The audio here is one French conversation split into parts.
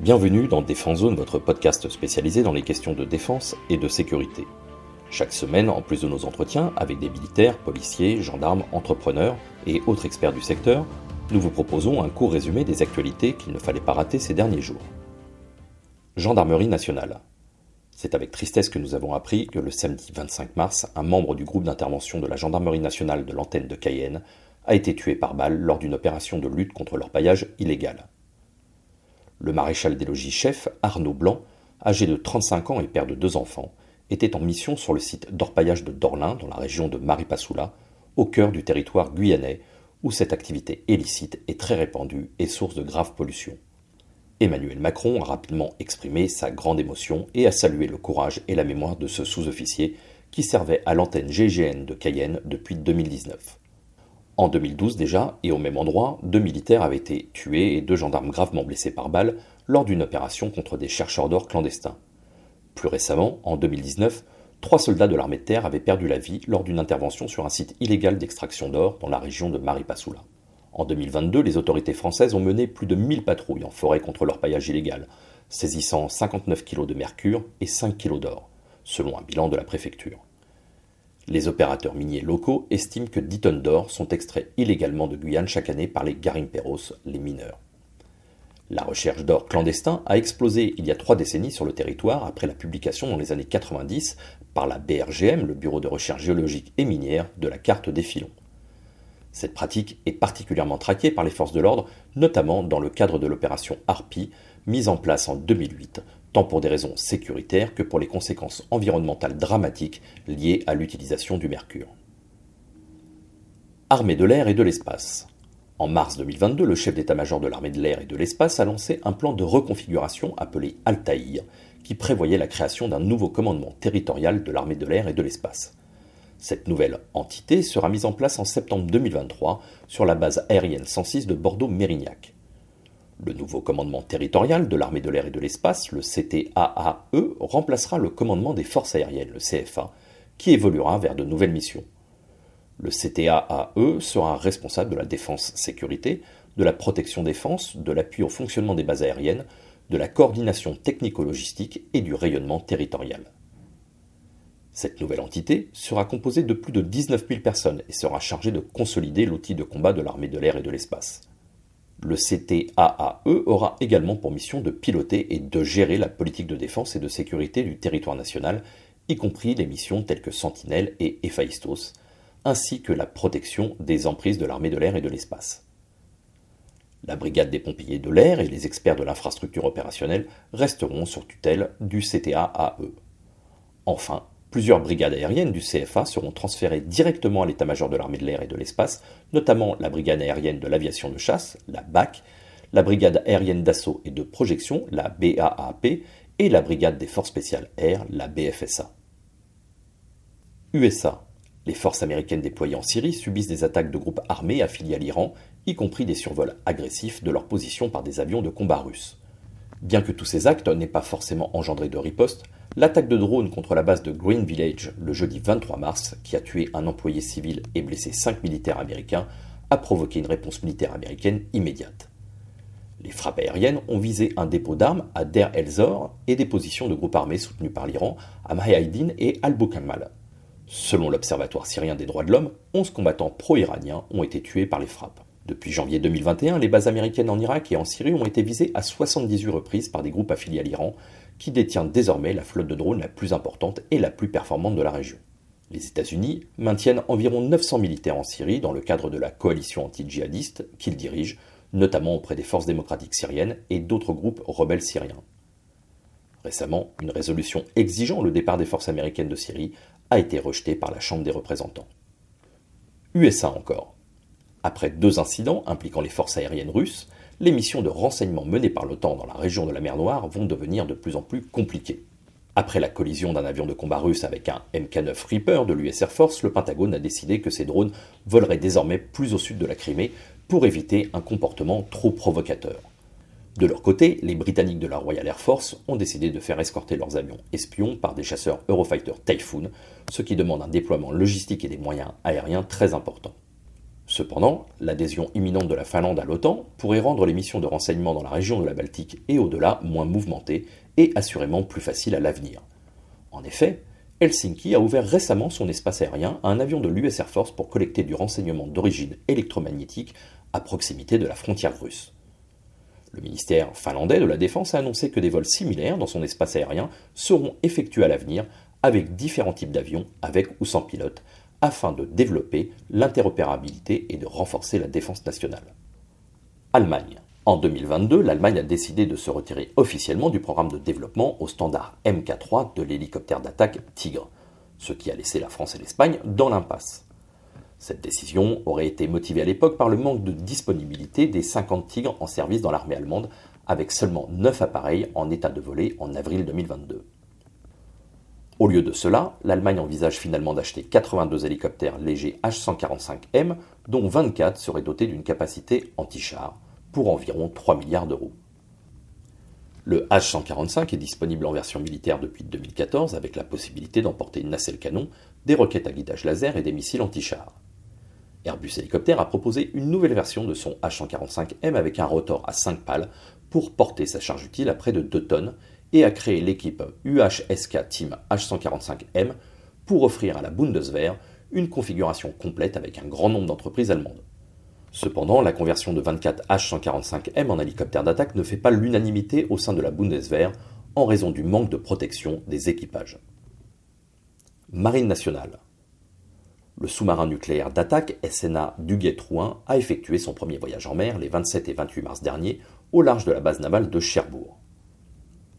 Bienvenue dans Défense Zone, votre podcast spécialisé dans les questions de défense et de sécurité. Chaque semaine, en plus de nos entretiens avec des militaires, policiers, gendarmes, entrepreneurs et autres experts du secteur, nous vous proposons un court résumé des actualités qu'il ne fallait pas rater ces derniers jours. Gendarmerie nationale. C'est avec tristesse que nous avons appris que le samedi 25 mars, un membre du groupe d'intervention de la Gendarmerie nationale de l'antenne de Cayenne a été tué par balle lors d'une opération de lutte contre l'orpaillage illégal. Le maréchal des logis chef, Arnaud Blanc, âgé de 35 ans et père de deux enfants, était en mission sur le site d'orpaillage de Dorlin, dans la région de Maripasoula, au cœur du territoire guyanais, où cette activité illicite est très répandue et source de graves pollutions. Emmanuel Macron a rapidement exprimé sa grande émotion et a salué le courage et la mémoire de ce sous-officier qui servait à l'antenne GGN de Cayenne depuis 2019. En 2012 déjà, et au même endroit, deux militaires avaient été tués et deux gendarmes gravement blessés par balle lors d'une opération contre des chercheurs d'or clandestins. Plus récemment, en 2019, trois soldats de l'armée de terre avaient perdu la vie lors d'une intervention sur un site illégal d'extraction d'or dans la région de Maripasoula. En 2022, les autorités françaises ont mené plus de 1000 patrouilles en forêt contre leur paillage illégal, saisissant 59 kg de mercure et 5 kg d'or, selon un bilan de la préfecture. Les opérateurs miniers locaux estiment que 10 tonnes d'or sont extraits illégalement de Guyane chaque année par les garimperos, les mineurs. La recherche d'or clandestin a explosé il y a trois décennies sur le territoire après la publication dans les années 90 par la BRGM, le Bureau de recherche géologique et minière, de la carte des filons. Cette pratique est particulièrement traquée par les forces de l'ordre, notamment dans le cadre de l'opération Harpy, mise en place en 2008 tant pour des raisons sécuritaires que pour les conséquences environnementales dramatiques liées à l'utilisation du mercure. Armée de l'air et de l'espace. En mars 2022, le chef d'état-major de l'armée de l'air et de l'espace a lancé un plan de reconfiguration appelé Altaïr, qui prévoyait la création d'un nouveau commandement territorial de l'armée de l'air et de l'espace. Cette nouvelle entité sera mise en place en septembre 2023 sur la base aérienne 106 de Bordeaux-Mérignac. Le nouveau commandement territorial de l'armée de l'air et de l'espace, le CTAAE, remplacera le commandement des forces aériennes, le CFA, qui évoluera vers de nouvelles missions. Le CTAAE sera responsable de la défense-sécurité, de la protection-défense, de l'appui au fonctionnement des bases aériennes, de la coordination technico-logistique et du rayonnement territorial. Cette nouvelle entité sera composée de plus de 19 000 personnes et sera chargée de consolider l'outil de combat de l'armée de l'air et de l'espace. Le CTAAE aura également pour mission de piloter et de gérer la politique de défense et de sécurité du territoire national, y compris les missions telles que Sentinelle et Héphaïstos, ainsi que la protection des emprises de l'armée de l'air et de l'espace. La brigade des pompiers de l'air et les experts de l'infrastructure opérationnelle resteront sur tutelle du CTAAE. Enfin, Plusieurs brigades aériennes du CFA seront transférées directement à l'état-major de l'armée de l'air et de l'espace, notamment la brigade aérienne de l'aviation de chasse, la BAC, la brigade aérienne d'assaut et de projection, la BAAP, et la brigade des forces spéciales air, la BFSA. USA. Les forces américaines déployées en Syrie subissent des attaques de groupes armés affiliés à l'Iran, y compris des survols agressifs de leur position par des avions de combat russes. Bien que tous ces actes n'aient pas forcément engendré de riposte, L'attaque de drone contre la base de Green Village le jeudi 23 mars, qui a tué un employé civil et blessé cinq militaires américains, a provoqué une réponse militaire américaine immédiate. Les frappes aériennes ont visé un dépôt d'armes à Der el-Zor et des positions de groupes armés soutenus par l'Iran à Mahaïdin et Al-Bukamal. Selon l'Observatoire syrien des droits de l'homme, 11 combattants pro-iraniens ont été tués par les frappes. Depuis janvier 2021, les bases américaines en Irak et en Syrie ont été visées à 78 reprises par des groupes affiliés à l'Iran, qui détient désormais la flotte de drones la plus importante et la plus performante de la région. Les États-Unis maintiennent environ 900 militaires en Syrie dans le cadre de la coalition anti-djihadiste qu'ils dirigent, notamment auprès des forces démocratiques syriennes et d'autres groupes rebelles syriens. Récemment, une résolution exigeant le départ des forces américaines de Syrie a été rejetée par la Chambre des représentants. USA encore. Après deux incidents impliquant les forces aériennes russes, les missions de renseignement menées par l'OTAN dans la région de la mer Noire vont devenir de plus en plus compliquées. Après la collision d'un avion de combat russe avec un MK9 Reaper de l'US Air Force, le Pentagone a décidé que ces drones voleraient désormais plus au sud de la Crimée pour éviter un comportement trop provocateur. De leur côté, les Britanniques de la Royal Air Force ont décidé de faire escorter leurs avions espions par des chasseurs Eurofighter Typhoon, ce qui demande un déploiement logistique et des moyens aériens très importants. Cependant, l'adhésion imminente de la Finlande à l'OTAN pourrait rendre les missions de renseignement dans la région de la Baltique et au-delà moins mouvementées et assurément plus faciles à l'avenir. En effet, Helsinki a ouvert récemment son espace aérien à un avion de l'US Air Force pour collecter du renseignement d'origine électromagnétique à proximité de la frontière russe. Le ministère finlandais de la Défense a annoncé que des vols similaires dans son espace aérien seront effectués à l'avenir avec différents types d'avions, avec ou sans pilote, afin de développer l'interopérabilité et de renforcer la défense nationale. Allemagne. En 2022, l'Allemagne a décidé de se retirer officiellement du programme de développement au standard MK3 de l'hélicoptère d'attaque Tigre, ce qui a laissé la France et l'Espagne dans l'impasse. Cette décision aurait été motivée à l'époque par le manque de disponibilité des 50 Tigres en service dans l'armée allemande, avec seulement 9 appareils en état de voler en avril 2022. Au lieu de cela, l'Allemagne envisage finalement d'acheter 82 hélicoptères légers H-145M, dont 24 seraient dotés d'une capacité anti-char, pour environ 3 milliards d'euros. Le H-145 est disponible en version militaire depuis 2014 avec la possibilité d'emporter une nacelle canon, des roquettes à guidage laser et des missiles anti-char. Airbus Hélicoptère a proposé une nouvelle version de son H-145M avec un rotor à 5 pales pour porter sa charge utile à près de 2 tonnes et a créé l'équipe UHSK Team H145M pour offrir à la Bundeswehr une configuration complète avec un grand nombre d'entreprises allemandes. Cependant, la conversion de 24 H145M en hélicoptère d'attaque ne fait pas l'unanimité au sein de la Bundeswehr en raison du manque de protection des équipages. Marine nationale. Le sous-marin nucléaire d'attaque SNA Duguay-Trouin a effectué son premier voyage en mer les 27 et 28 mars dernier au large de la base navale de Cherbourg.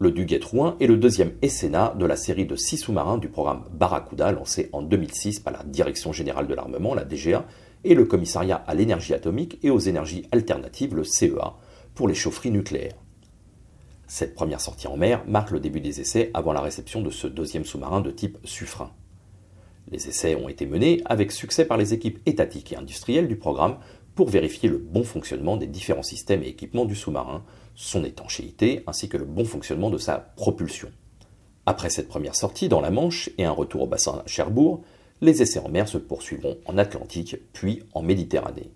Le Duguay-Trouin est le deuxième SNA de la série de six sous-marins du programme Barracuda lancé en 2006 par la Direction générale de l'armement, la DGA, et le Commissariat à l'énergie atomique et aux énergies alternatives, le CEA, pour les chaufferies nucléaires. Cette première sortie en mer marque le début des essais avant la réception de ce deuxième sous-marin de type Suffren. Les essais ont été menés avec succès par les équipes étatiques et industrielles du programme pour vérifier le bon fonctionnement des différents systèmes et équipements du sous-marin, son étanchéité ainsi que le bon fonctionnement de sa propulsion. Après cette première sortie dans la Manche et un retour au bassin Cherbourg, les essais en mer se poursuivront en Atlantique puis en Méditerranée.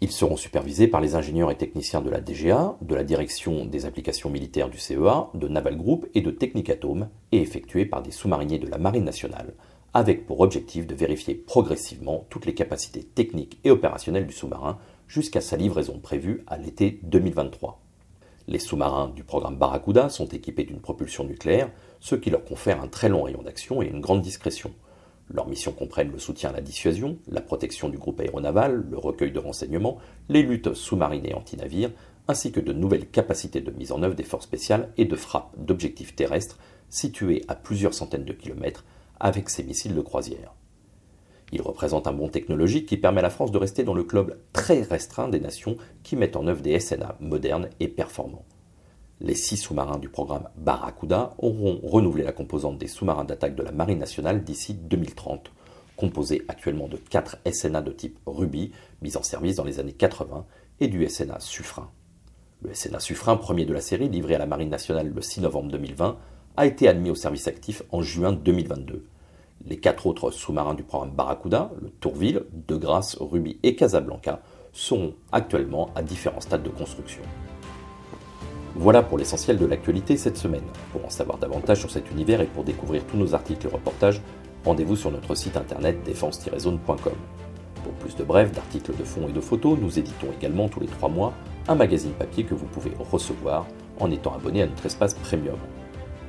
Ils seront supervisés par les ingénieurs et techniciens de la DGA, de la Direction des applications militaires du CEA, de Naval Group et de Technicatome et effectués par des sous-mariniers de la Marine nationale, avec pour objectif de vérifier progressivement toutes les capacités techniques et opérationnelles du sous-marin jusqu'à sa livraison prévue à l'été 2023. Les sous-marins du programme Barracuda sont équipés d'une propulsion nucléaire, ce qui leur confère un très long rayon d'action et une grande discrétion. Leurs missions comprennent le soutien à la dissuasion, la protection du groupe aéronaval, le recueil de renseignements, les luttes sous-marines et anti-navires, ainsi que de nouvelles capacités de mise en œuvre des forces spéciales et de frappe d'objectifs terrestres situés à plusieurs centaines de kilomètres avec ses missiles de croisière. Il représente un bond technologique qui permet à la France de rester dans le club très restreint des nations qui mettent en œuvre des SNA modernes et performants. Les six sous-marins du programme Barracuda auront renouvelé la composante des sous-marins d'attaque de la Marine nationale d'ici 2030, composée actuellement de quatre SNA de type Ruby, mis en service dans les années 80, et du SNA Suffren. Le SNA Suffren, premier de la série, livré à la Marine nationale le 6 novembre 2020, a été admis au service actif en juin 2022. Les quatre autres sous-marins du programme Barracuda, le Tourville, De Grasse, Ruby et Casablanca, sont actuellement à différents stades de construction. Voilà pour l'essentiel de l'actualité cette semaine. Pour en savoir davantage sur cet univers et pour découvrir tous nos articles et reportages, rendez-vous sur notre site internet défense-zone.com. Pour plus de brefs, d'articles de fond et de photos, nous éditons également tous les trois mois un magazine papier que vous pouvez recevoir en étant abonné à notre espace premium.